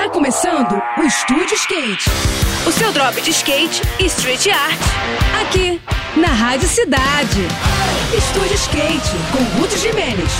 Tá começando o Estúdio Skate. O seu drop de skate e street art. Aqui, na Rádio Cidade. Estúdio Skate, com Ruth Jimenez.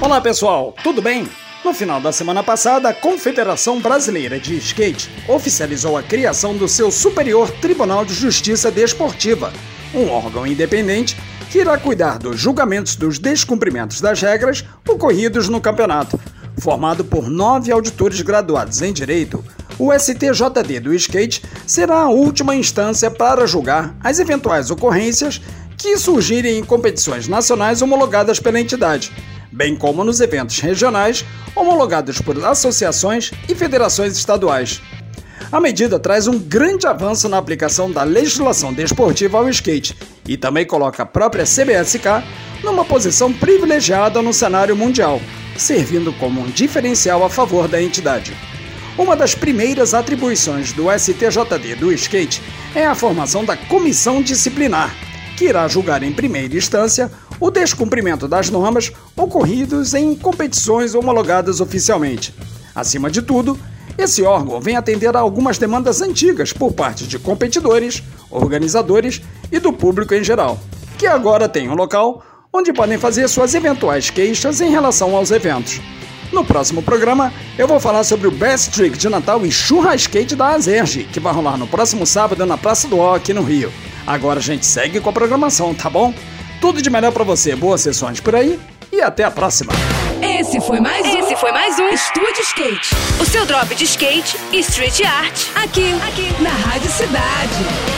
Olá pessoal, tudo bem? No final da semana passada, a Confederação Brasileira de Skate oficializou a criação do seu Superior Tribunal de Justiça Desportiva, um órgão independente que irá cuidar dos julgamentos dos descumprimentos das regras ocorridos no campeonato. Formado por nove auditores graduados em Direito, o STJD do skate será a última instância para julgar as eventuais ocorrências que surgirem em competições nacionais homologadas pela entidade bem como nos eventos regionais homologados por associações e federações estaduais. A medida traz um grande avanço na aplicação da legislação desportiva ao skate e também coloca a própria CBSK numa posição privilegiada no cenário mundial, servindo como um diferencial a favor da entidade. Uma das primeiras atribuições do STJD do skate é a formação da comissão disciplinar, que irá julgar em primeira instância o descumprimento das normas ocorridos em competições homologadas oficialmente. Acima de tudo, esse órgão vem atender a algumas demandas antigas por parte de competidores, organizadores e do público em geral, que agora tem um local onde podem fazer suas eventuais queixas em relação aos eventos. No próximo programa, eu vou falar sobre o Best Trick de Natal e Churrasquete da Azerge, que vai rolar no próximo sábado na Praça do O aqui no Rio. Agora a gente segue com a programação, tá bom? Tudo de melhor para você, boas sessões por aí e até a próxima. Esse foi mais um. Esse foi mais um Estúdio Skate. O seu drop de skate e street art. Aqui, aqui, na Rádio Cidade.